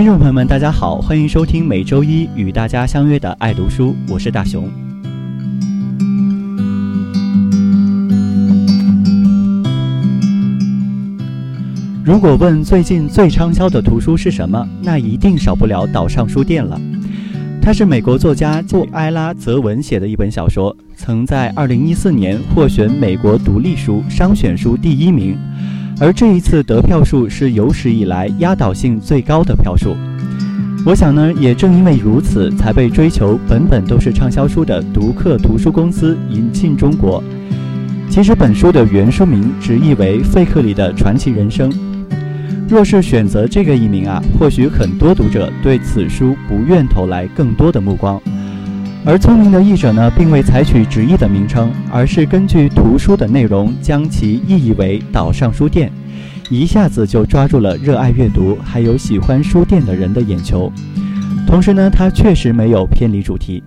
听众朋友们，大家好，欢迎收听每周一与大家相约的爱读书，我是大熊。如果问最近最畅销的图书是什么，那一定少不了岛上书店了。它是美国作家就埃拉·泽文写的一本小说，曾在二零一四年获选美国独立书商选书第一名。而这一次得票数是有史以来压倒性最高的票数，我想呢，也正因为如此，才被追求本本都是畅销书的读客图书公司引进中国。其实本书的原书名直译为《费克里的传奇人生》，若是选择这个译名啊，或许很多读者对此书不愿投来更多的目光。而聪明的译者呢，并未采取直译的名称，而是根据图书的内容将其意译为“岛上书店”，一下子就抓住了热爱阅读还有喜欢书店的人的眼球。同时呢，它确实没有偏离主题。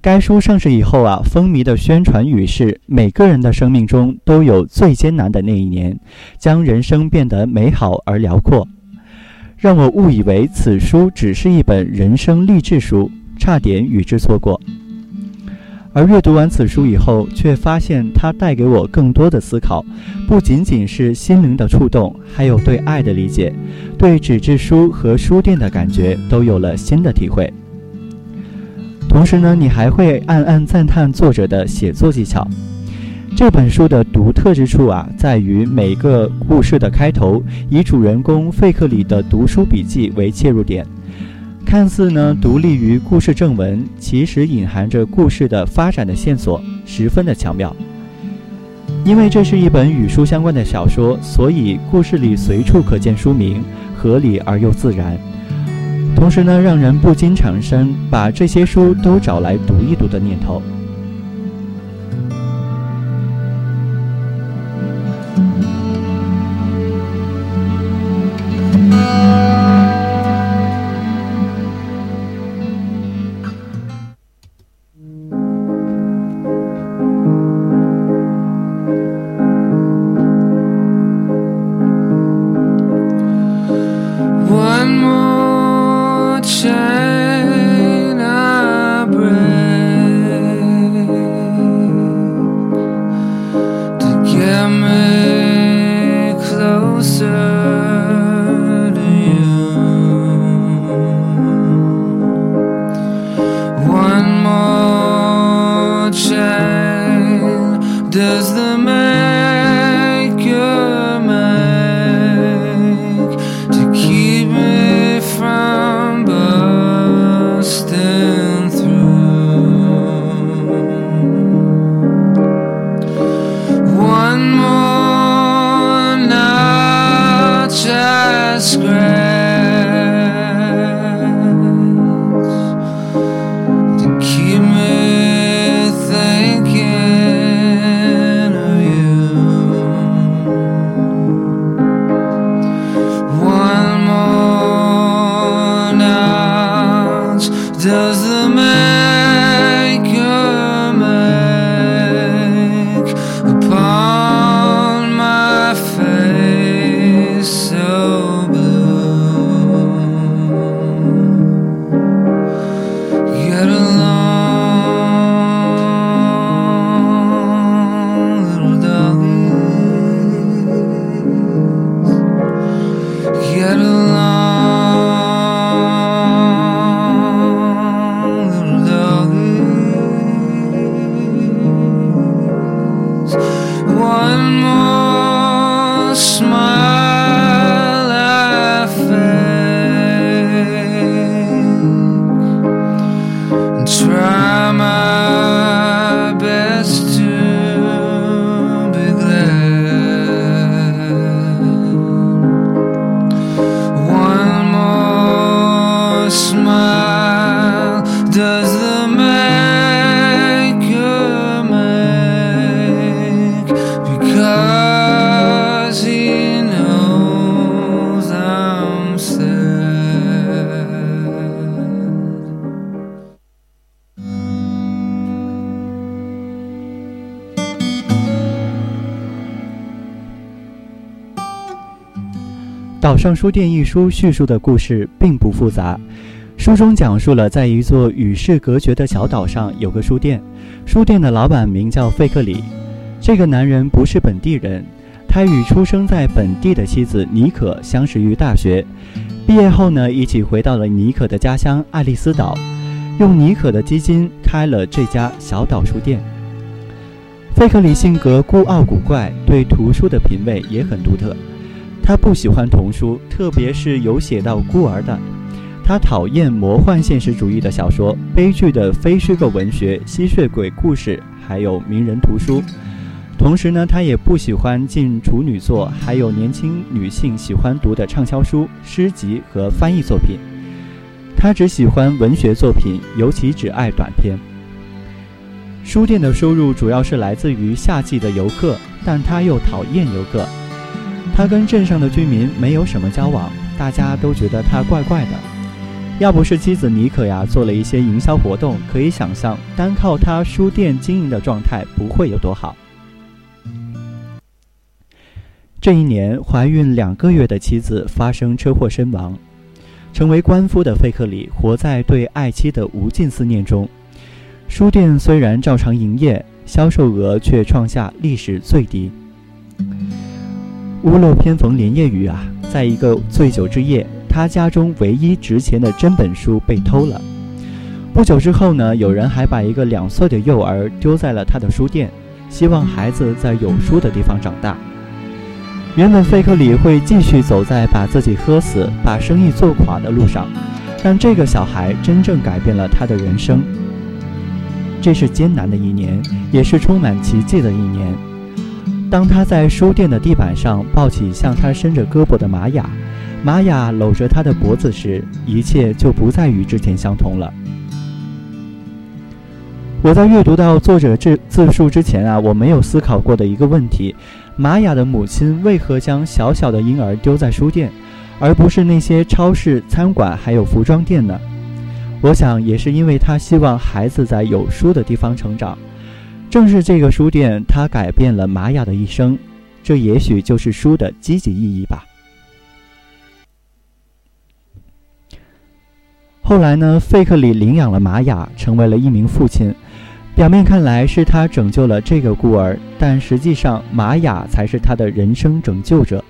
该书上市以后啊，风靡的宣传语是：“每个人的生命中都有最艰难的那一年，将人生变得美好而辽阔。”让我误以为此书只是一本人生励志书。差点与之错过，而阅读完此书以后，却发现它带给我更多的思考，不仅仅是心灵的触动，还有对爱的理解，对纸质书和书店的感觉都有了新的体会。同时呢，你还会暗暗赞叹作者的写作技巧。这本书的独特之处啊，在于每个故事的开头以主人公费克里的读书笔记为切入点。看似呢独立于故事正文，其实隐含着故事的发展的线索，十分的巧妙。因为这是一本与书相关的小说，所以故事里随处可见书名，合理而又自然。同时呢，让人不禁产生把这些书都找来读一读的念头。岛上书店》一书叙述的故事并不复杂。书中讲述了，在一座与世隔绝的小岛上有个书店，书店的老板名叫费克里。这个男人不是本地人，他与出生在本地的妻子妮可相识于大学，毕业后呢，一起回到了妮可的家乡爱丽丝岛，用妮可的基金开了这家小岛书店。费克里性格孤傲古怪，对图书的品味也很独特。他不喜欢童书，特别是有写到孤儿的。他讨厌魔幻现实主义的小说、悲剧的非虚构文学、吸血鬼故事，还有名人图书。同时呢，他也不喜欢进处女座，还有年轻女性喜欢读的畅销书、诗集和翻译作品。他只喜欢文学作品，尤其只爱短篇。书店的收入主要是来自于夏季的游客，但他又讨厌游客。他跟镇上的居民没有什么交往，大家都觉得他怪怪的。要不是妻子妮可呀做了一些营销活动，可以想象单靠他书店经营的状态不会有多好。这一年，怀孕两个月的妻子发生车祸身亡，成为官夫的费克里活在对爱妻的无尽思念中。书店虽然照常营业，销售额却创下历史最低。屋漏偏逢连夜雨啊，在一个醉酒之夜。他家中唯一值钱的真本书被偷了。不久之后呢，有人还把一个两岁的幼儿丢在了他的书店，希望孩子在有书的地方长大。原本费克里会继续走在把自己喝死、把生意做垮的路上，但这个小孩真正改变了他的人生。这是艰难的一年，也是充满奇迹的一年。当他在书店的地板上抱起向他伸着胳膊的玛雅。玛雅搂着他的脖子时，一切就不再与之前相同了。我在阅读到作者这自述之前啊，我没有思考过的一个问题：玛雅的母亲为何将小小的婴儿丢在书店，而不是那些超市、餐馆还有服装店呢？我想，也是因为她希望孩子在有书的地方成长。正是这个书店，它改变了玛雅的一生。这也许就是书的积极意义吧。后来呢？费克里领养了玛雅，成为了一名父亲。表面看来是他拯救了这个孤儿，但实际上玛雅才是他的人生拯救者，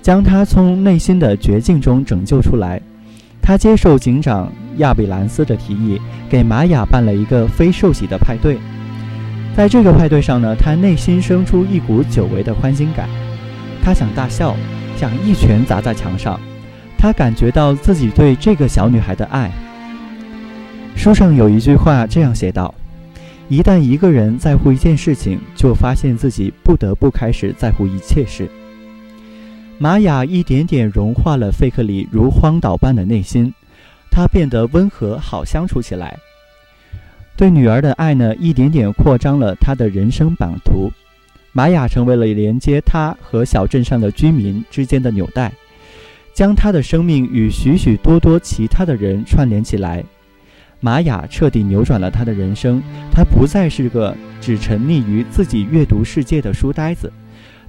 将他从内心的绝境中拯救出来。他接受警长亚比兰斯的提议，给玛雅办了一个非受洗的派对。在这个派对上呢，他内心生出一股久违的欢欣感，他想大笑，想一拳砸在墙上。他感觉到自己对这个小女孩的爱。书上有一句话这样写道：“一旦一个人在乎一件事情，就发现自己不得不开始在乎一切事。”玛雅一点点融化了费克里如荒岛般的内心，他变得温和好相处起来。对女儿的爱呢，一点点扩张了他的人生版图。玛雅成为了连接他和小镇上的居民之间的纽带。将他的生命与许许多多其他的人串联起来，玛雅彻底扭转了他的人生。他不再是个只沉溺于自己阅读世界的书呆子，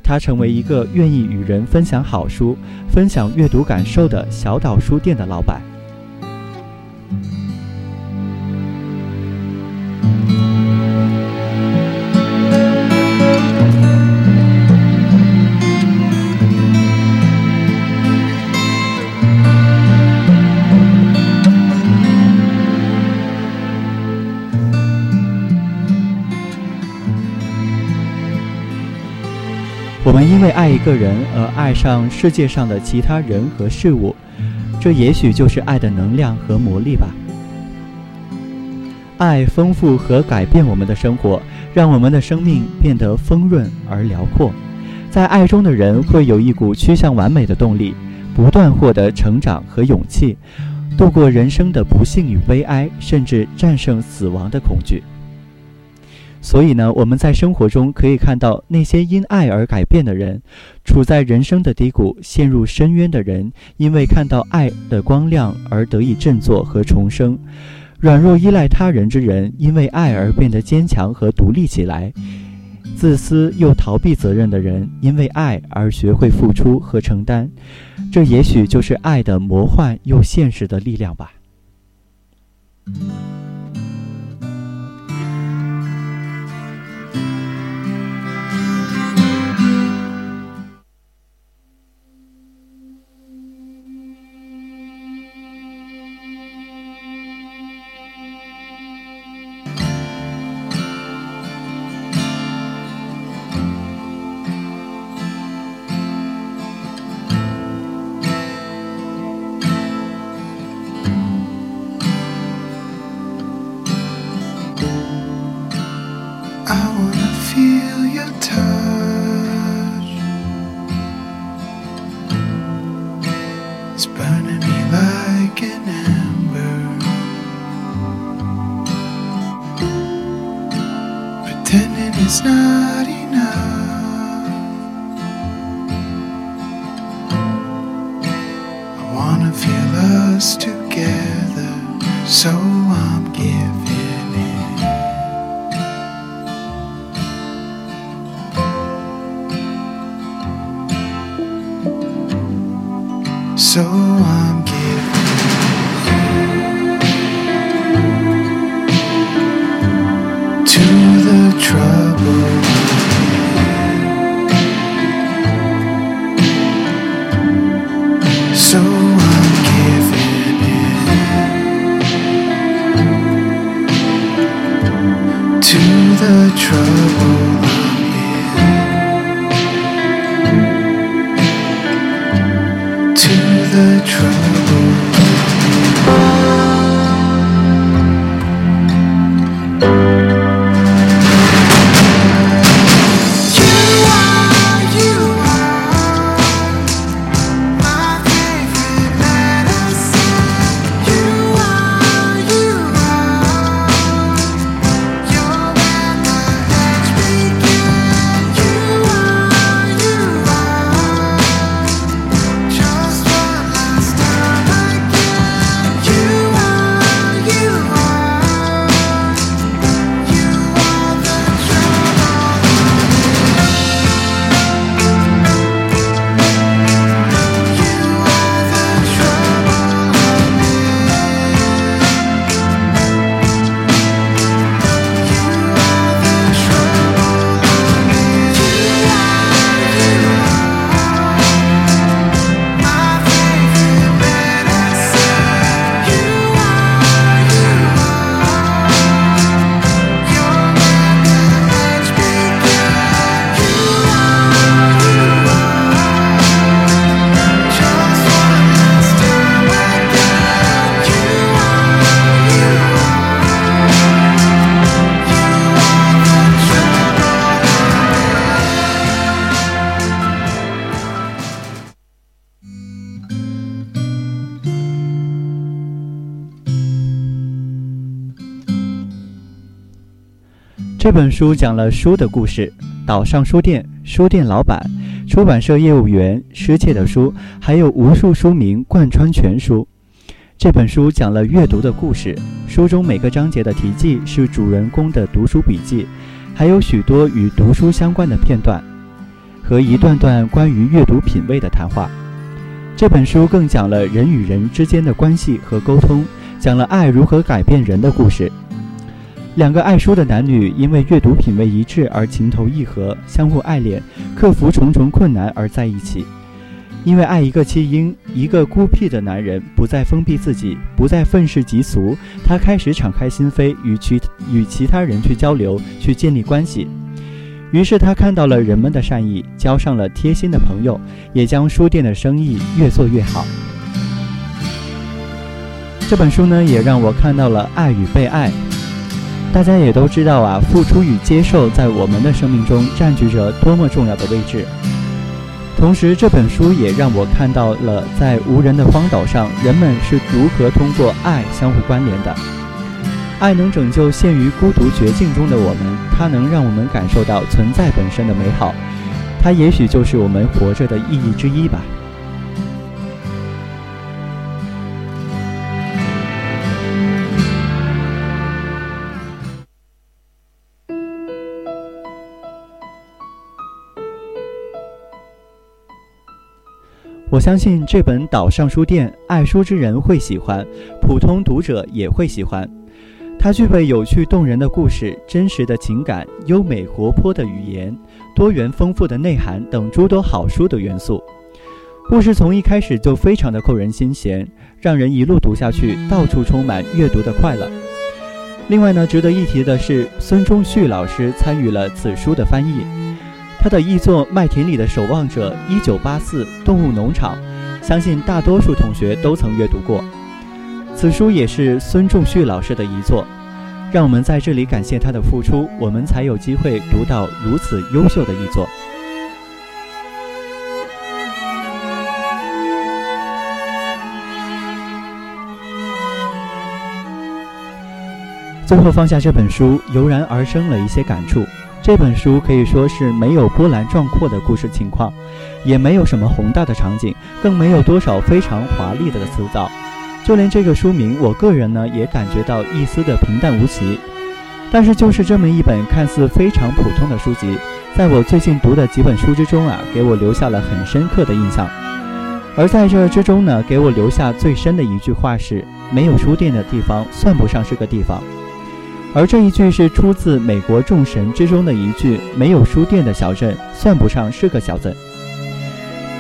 他成为一个愿意与人分享好书、分享阅读感受的小岛书店的老板。因为爱一个人而爱上世界上的其他人和事物，这也许就是爱的能量和魔力吧。爱丰富和改变我们的生活，让我们的生命变得丰润而辽阔。在爱中的人会有一股趋向完美的动力，不断获得成长和勇气，度过人生的不幸与悲哀，甚至战胜死亡的恐惧。所以呢，我们在生活中可以看到那些因爱而改变的人，处在人生的低谷、陷入深渊的人，因为看到爱的光亮而得以振作和重生；软弱依赖他人之人，因为爱而变得坚强和独立起来。自私又逃避责任的人，因为爱而学会付出和承担，这也许就是爱的魔幻又现实的力量吧。It's not enough. I wanna feel us together, so I'm giving in. So so in to the truth. 这本书讲了书的故事，岛上书店、书店老板、出版社业务员、失窃的书，还有无数书名贯穿全书。这本书讲了阅读的故事，书中每个章节的题记是主人公的读书笔记，还有许多与读书相关的片段和一段段关于阅读品味的谈话。这本书更讲了人与人之间的关系和沟通，讲了爱如何改变人的故事。两个爱书的男女因为阅读品味一致而情投意合，相互爱恋，克服重重困难而在一起。因为爱一个弃婴，一个孤僻的男人不再封闭自己，不再愤世嫉俗，他开始敞开心扉，与其与其他人去交流，去建立关系。于是他看到了人们的善意，交上了贴心的朋友，也将书店的生意越做越好。这本书呢，也让我看到了爱与被爱。大家也都知道啊，付出与接受在我们的生命中占据着多么重要的位置。同时，这本书也让我看到了在无人的荒岛上，人们是如何通过爱相互关联的。爱能拯救陷于孤独绝境中的我们，它能让我们感受到存在本身的美好，它也许就是我们活着的意义之一吧。我相信这本《岛上书店》，爱书之人会喜欢，普通读者也会喜欢。它具备有趣动人的故事、真实的情感、优美活泼的语言、多元丰富的内涵等诸多好书的元素。故事从一开始就非常的扣人心弦，让人一路读下去，到处充满阅读的快乐。另外呢，值得一提的是，孙中旭老师参与了此书的翻译。他的译作《麦田里的守望者》《一九八四动物农场》，相信大多数同学都曾阅读过。此书也是孙仲旭老师的遗作，让我们在这里感谢他的付出，我们才有机会读到如此优秀的译作。最后放下这本书，油然而生了一些感触。这本书可以说是没有波澜壮阔的故事情况，也没有什么宏大的场景，更没有多少非常华丽的词藻。就连这个书名，我个人呢也感觉到一丝的平淡无奇。但是就是这么一本看似非常普通的书籍，在我最近读的几本书之中啊，给我留下了很深刻的印象。而在这之中呢，给我留下最深的一句话是：没有书店的地方算不上是个地方。而这一句是出自美国众神之中的一句：没有书店的小镇算不上是个小镇。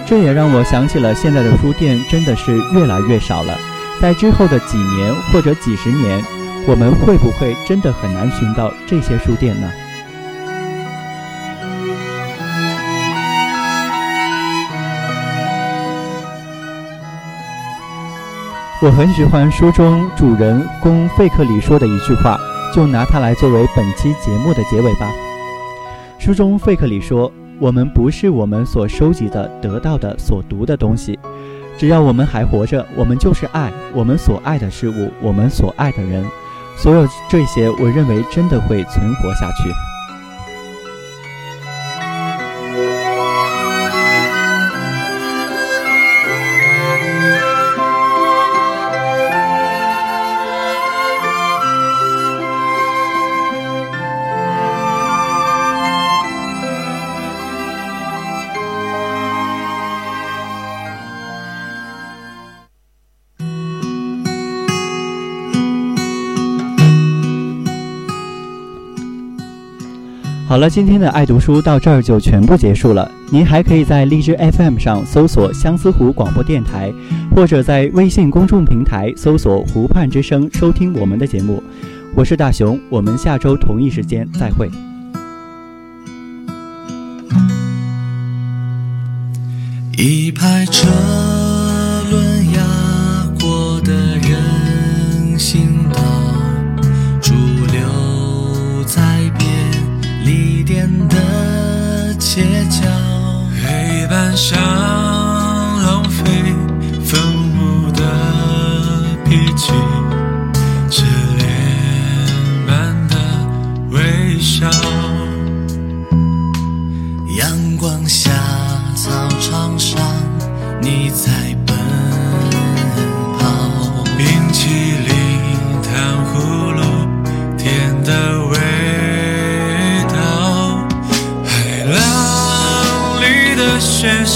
这也让我想起了现在的书店真的是越来越少了。在之后的几年或者几十年，我们会不会真的很难寻到这些书店呢？我很喜欢书中主人公费克里说的一句话，就拿它来作为本期节目的结尾吧。书中费克里说：“我们不是我们所收集的、得到的、所读的东西。”只要我们还活着，我们就是爱我们所爱的事物，我们所爱的人。所有这些，我认为真的会存活下去。好了，今天的爱读书到这儿就全部结束了。您还可以在荔枝 FM 上搜索相思湖广播电台，或者在微信公众平台搜索“湖畔之声”收听我们的节目。我是大熊，我们下周同一时间再会。一排车轮压想。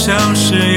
像是